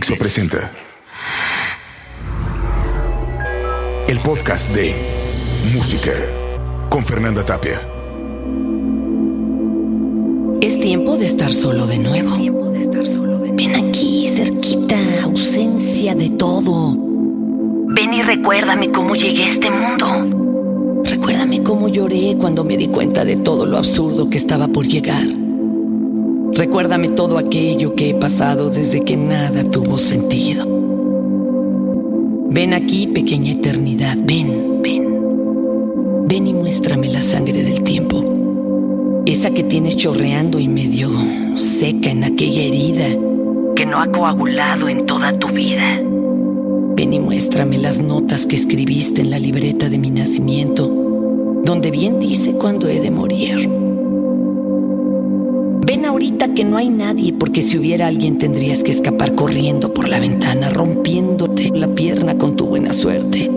Dixo presenta el podcast de Música con Fernanda Tapia. Es tiempo de estar solo de nuevo. Ven aquí, cerquita, ausencia de todo. Ven y recuérdame cómo llegué a este mundo. Recuérdame cómo lloré cuando me di cuenta de todo lo absurdo que estaba por llegar. Recuérdame todo aquello que he pasado desde que nada tuvo sentido. Ven aquí, pequeña eternidad, ven, ven. Ven y muéstrame la sangre del tiempo. Esa que tienes chorreando y medio seca en aquella herida que no ha coagulado en toda tu vida. Ven y muéstrame las notas que escribiste en la libreta de mi nacimiento, donde bien dice cuándo he de morir. Ahorita que no hay nadie, porque si hubiera alguien tendrías que escapar corriendo por la ventana, rompiéndote la pierna con tu buena suerte.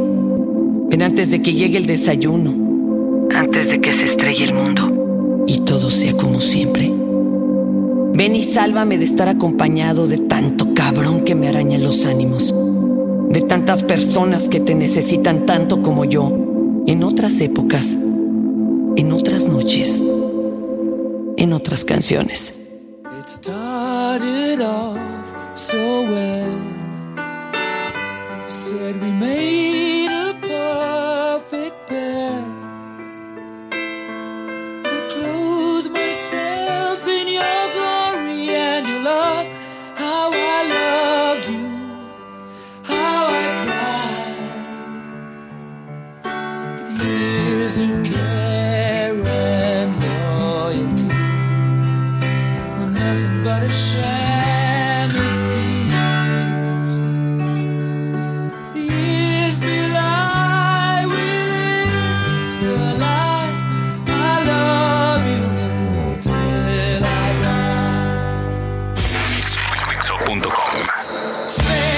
Ven antes de que llegue el desayuno, antes de que se estrelle el mundo y todo sea como siempre. Ven y sálvame de estar acompañado de tanto cabrón que me araña los ánimos, de tantas personas que te necesitan tanto como yo, en otras épocas, en otras noches en otras canciones. Off so Dixo.com.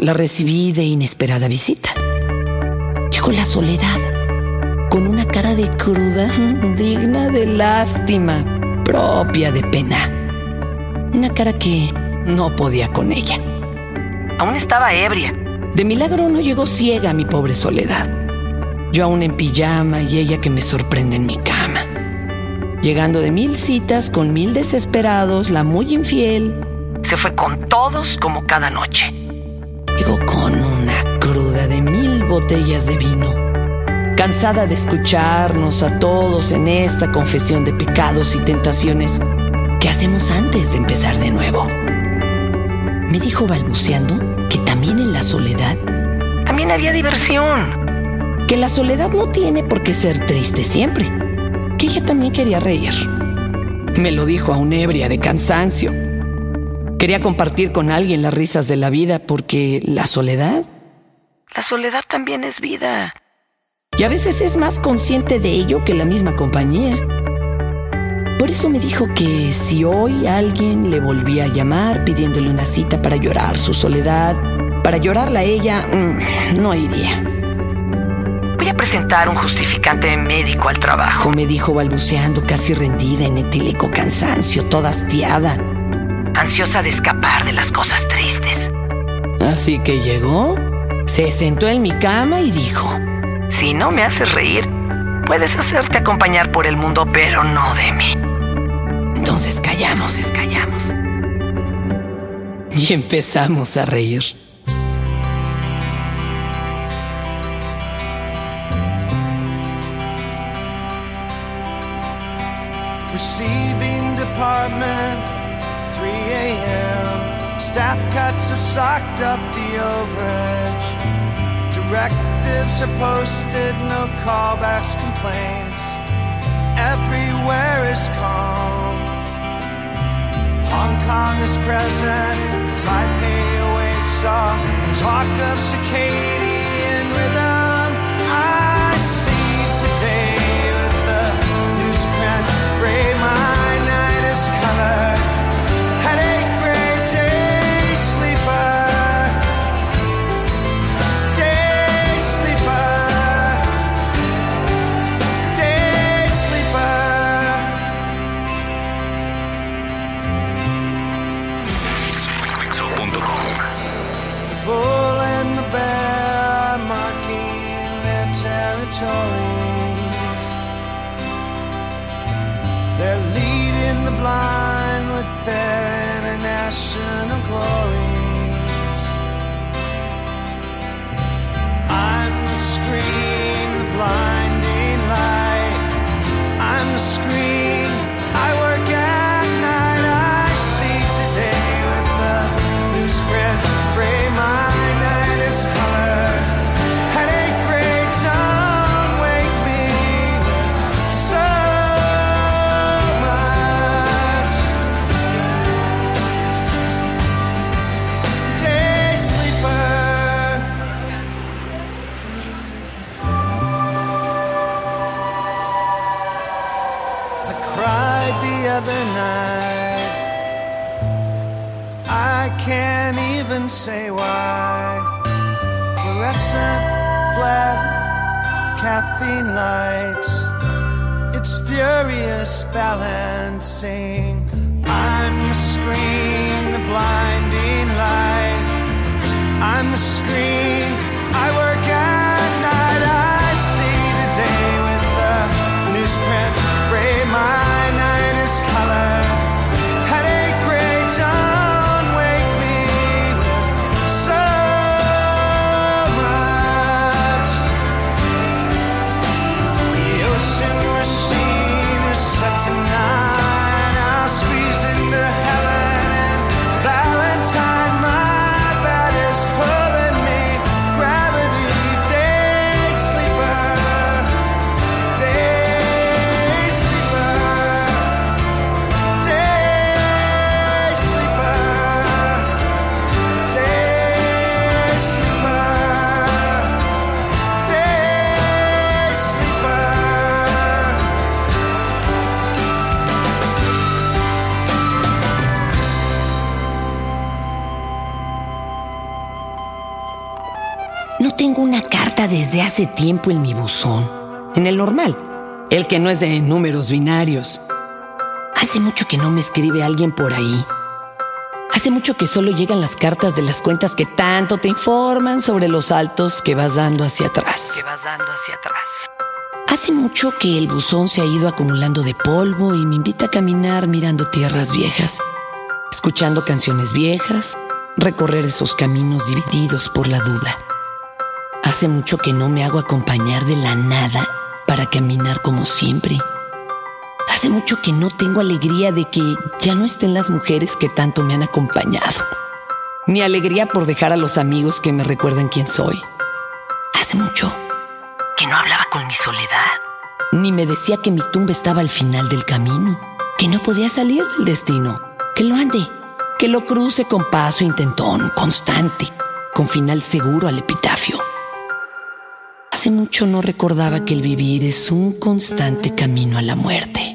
la recibí de inesperada visita. Llegó la soledad, con una cara de cruda, digna de lástima, propia de pena. Una cara que no podía con ella. Aún estaba ebria. De milagro no llegó ciega mi pobre soledad. Yo aún en pijama y ella que me sorprende en mi cama. Llegando de mil citas con mil desesperados, la muy infiel se fue con todos como cada noche. Llegó con una cruda de mil botellas de vino. Cansada de escucharnos a todos en esta confesión de pecados y tentaciones, ¿qué hacemos antes de empezar de nuevo? Me dijo balbuceando que también en la soledad también había diversión. Que la soledad no tiene por qué ser triste siempre. Que ella también quería reír. Me lo dijo a un ebria de cansancio. Quería compartir con alguien las risas de la vida porque la soledad, la soledad también es vida. Y a veces es más consciente de ello que la misma compañía. Por eso me dijo que si hoy alguien le volvía a llamar pidiéndole una cita para llorar su soledad, para llorarla a ella, mm, no iría. Voy a presentar un justificante médico al trabajo, me dijo balbuceando, casi rendida en etílico cansancio, toda hastiada, ansiosa de escapar de las cosas tristes. Así que llegó, se sentó en mi cama y dijo, si no me haces reír, puedes hacerte acompañar por el mundo, pero no de mí. Entonces callamos, callamos. Y empezamos a reír. Staff cuts have socked up the overage. Directives are posted, no callbacks, complaints. Everywhere is calm. Hong Kong is present, Taipei awakes up. talk of circadian rhythm. I can't even say why. Fluorescent, flat, caffeine lights. It's furious balancing. I'm the screen, the blinding light. I'm the screen. Desde hace tiempo en mi buzón, en el normal, el que no es de números binarios. Hace mucho que no me escribe alguien por ahí. Hace mucho que solo llegan las cartas de las cuentas que tanto te informan sobre los saltos que vas dando hacia atrás. Que vas dando hacia atrás. Hace mucho que el buzón se ha ido acumulando de polvo y me invita a caminar mirando tierras viejas, escuchando canciones viejas, recorrer esos caminos divididos por la duda. Hace mucho que no me hago acompañar de la nada para caminar como siempre. Hace mucho que no tengo alegría de que ya no estén las mujeres que tanto me han acompañado. Ni alegría por dejar a los amigos que me recuerdan quién soy. Hace mucho que no hablaba con mi soledad. Ni me decía que mi tumba estaba al final del camino, que no podía salir del destino, que lo ande, que lo cruce con paso intentón, constante, con final seguro al epitafio. Hace mucho no recordaba que el vivir es un constante camino a la muerte.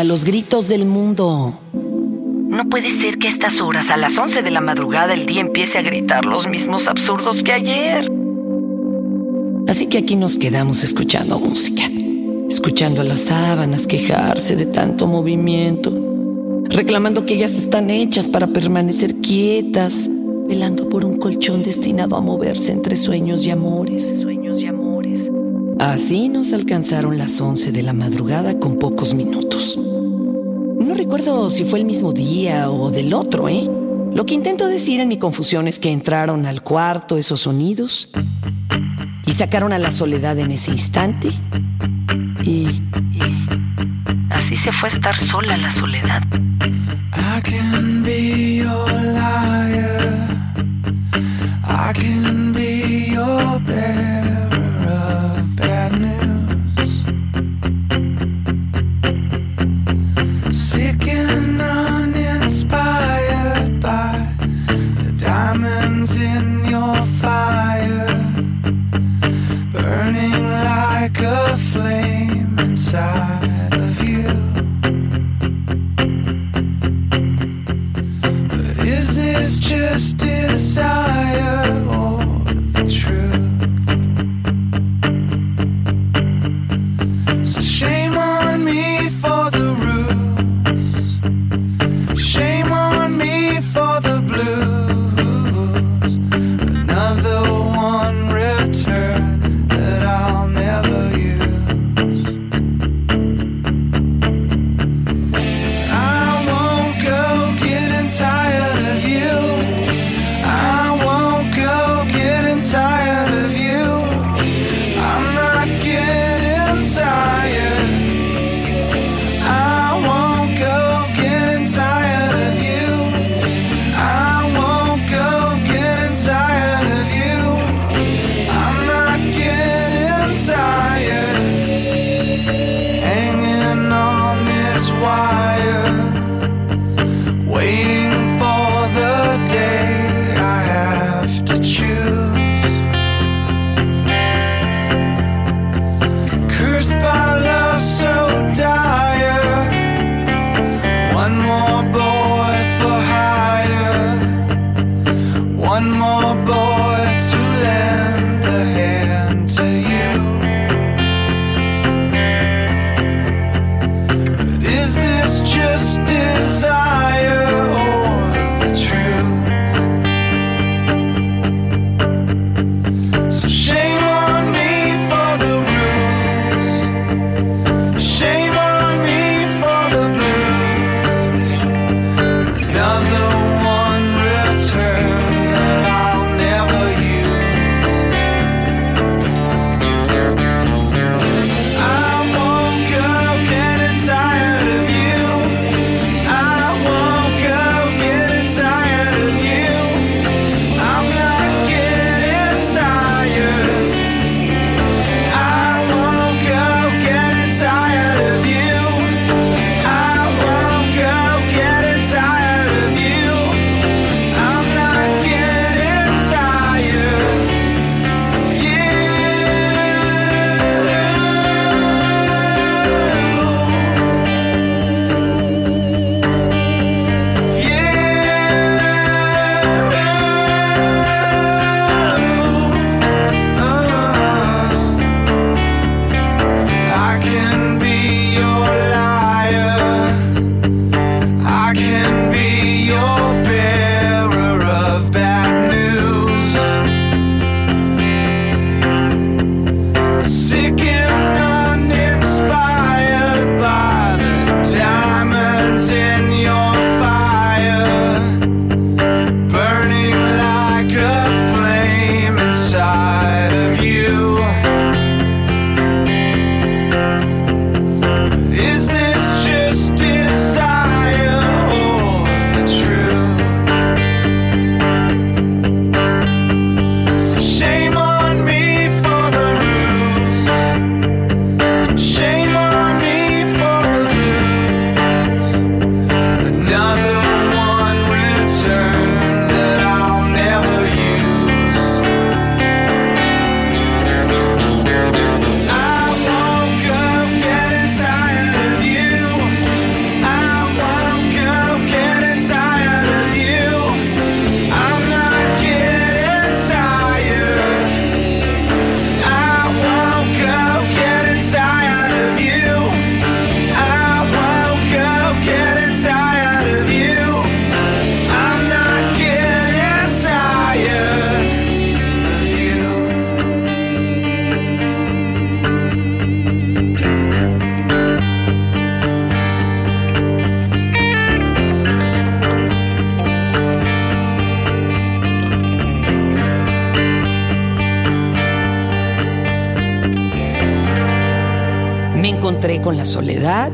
A los gritos del mundo. No puede ser que a estas horas, a las 11 de la madrugada, el día empiece a gritar los mismos absurdos que ayer. Así que aquí nos quedamos escuchando música, escuchando a las sábanas quejarse de tanto movimiento, reclamando que ellas están hechas para permanecer quietas, velando por un colchón destinado a moverse entre sueños y amores. Así nos alcanzaron las 11 de la madrugada con pocos minutos. No recuerdo si fue el mismo día o del otro, ¿eh? Lo que intento decir en mi confusión es que entraron al cuarto esos sonidos y sacaron a la soledad en ese instante y, y así se fue a estar sola la soledad. I can be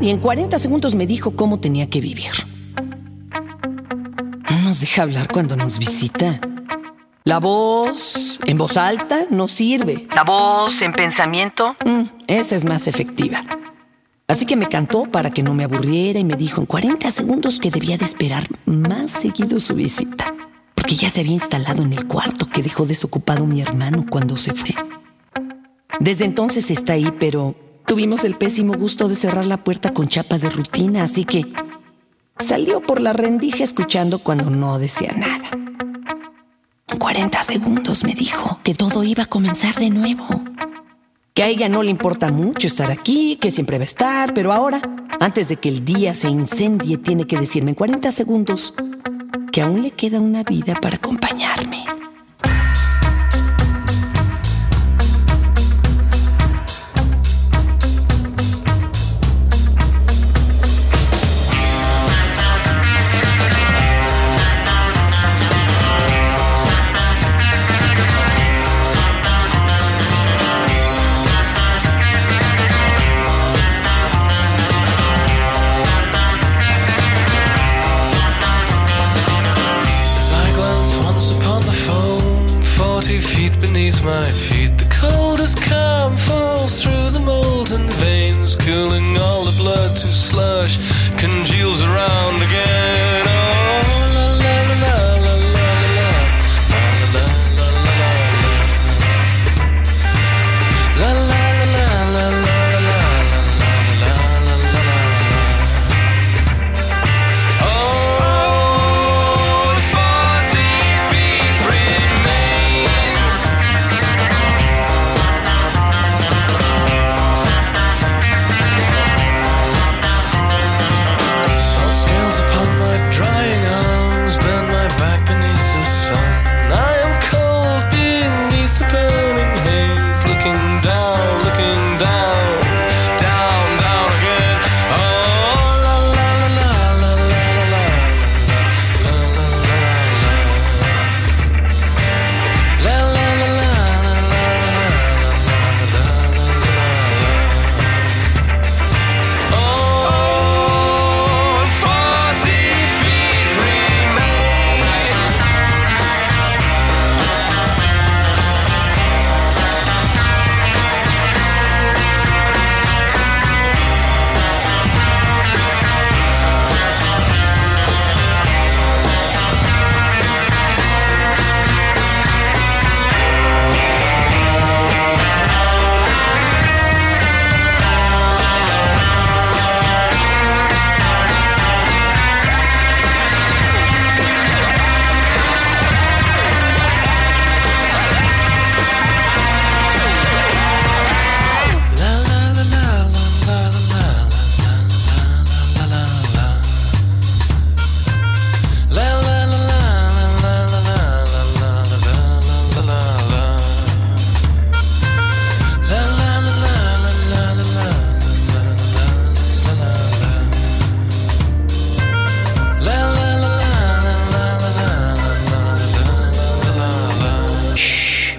y en 40 segundos me dijo cómo tenía que vivir. No nos deja hablar cuando nos visita. La voz en voz alta no sirve. La voz en pensamiento, mm, esa es más efectiva. Así que me cantó para que no me aburriera y me dijo en 40 segundos que debía de esperar más seguido su visita, porque ya se había instalado en el cuarto que dejó desocupado mi hermano cuando se fue. Desde entonces está ahí, pero Tuvimos el pésimo gusto de cerrar la puerta con chapa de rutina, así que salió por la rendija escuchando cuando no decía nada. En 40 segundos me dijo que todo iba a comenzar de nuevo. Que a ella no le importa mucho estar aquí, que siempre va a estar, pero ahora, antes de que el día se incendie, tiene que decirme en 40 segundos que aún le queda una vida para acompañarme. my future.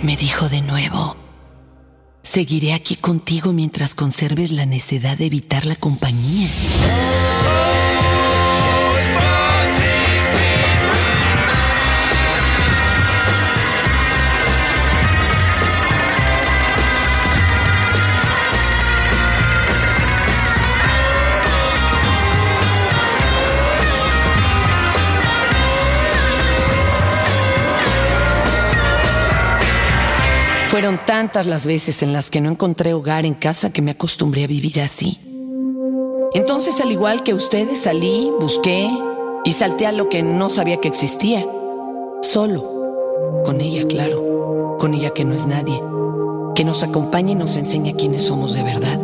Me dijo de nuevo. Seguiré aquí contigo mientras conserves la necedad de evitar la compañía. Fueron tantas las veces en las que no encontré hogar en casa que me acostumbré a vivir así. Entonces, al igual que ustedes, salí, busqué y salté a lo que no sabía que existía. Solo. Con ella, claro. Con ella que no es nadie. Que nos acompaña y nos enseña quiénes somos de verdad.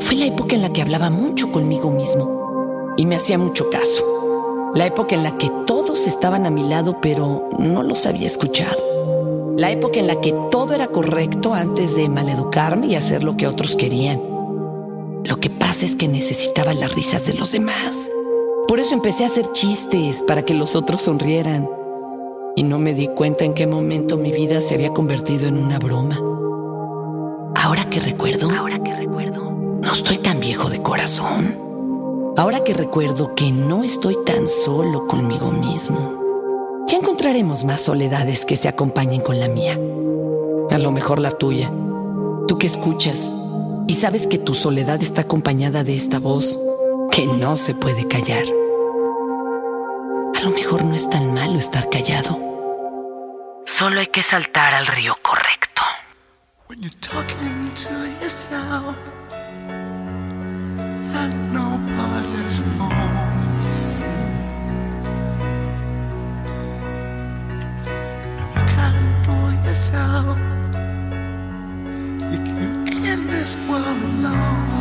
Fue la época en la que hablaba mucho conmigo mismo y me hacía mucho caso. La época en la que todos estaban a mi lado, pero no los había escuchado. La época en la que todo era correcto antes de maleducarme y hacer lo que otros querían. Lo que pasa es que necesitaba las risas de los demás. Por eso empecé a hacer chistes para que los otros sonrieran. Y no me di cuenta en qué momento mi vida se había convertido en una broma. Ahora que recuerdo, ahora que recuerdo, no estoy tan viejo de corazón. Ahora que recuerdo que no estoy tan solo conmigo mismo. Ya encontraremos más soledades que se acompañen con la mía. A lo mejor la tuya. Tú que escuchas y sabes que tu soledad está acompañada de esta voz que no se puede callar. A lo mejor no es tan malo estar callado. Solo hay que saltar al río correcto. When you're talking to yourself and nobody's myself. You can't end this world alone.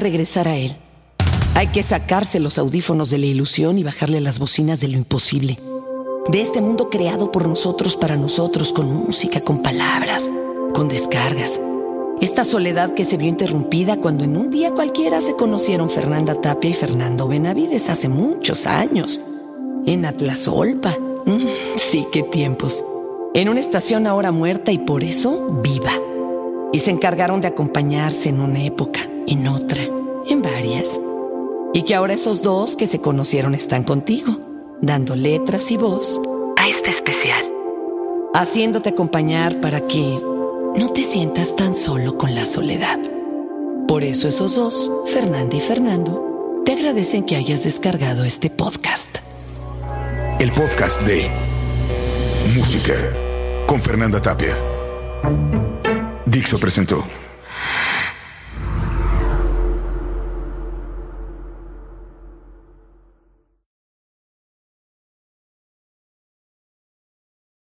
Regresar a él. Hay que sacarse los audífonos de la ilusión y bajarle las bocinas de lo imposible. De este mundo creado por nosotros para nosotros, con música, con palabras, con descargas. Esta soledad que se vio interrumpida cuando en un día cualquiera se conocieron Fernanda Tapia y Fernando Benavides hace muchos años. En Atlasolpa. Mm, sí, qué tiempos. En una estación ahora muerta y por eso viva. Y se encargaron de acompañarse en una época, en otra, en varias. Y que ahora esos dos que se conocieron están contigo, dando letras y voz a este especial. Haciéndote acompañar para que no te sientas tan solo con la soledad. Por eso esos dos, Fernanda y Fernando, te agradecen que hayas descargado este podcast. El podcast de Música con Fernanda Tapia. Dixo presentó.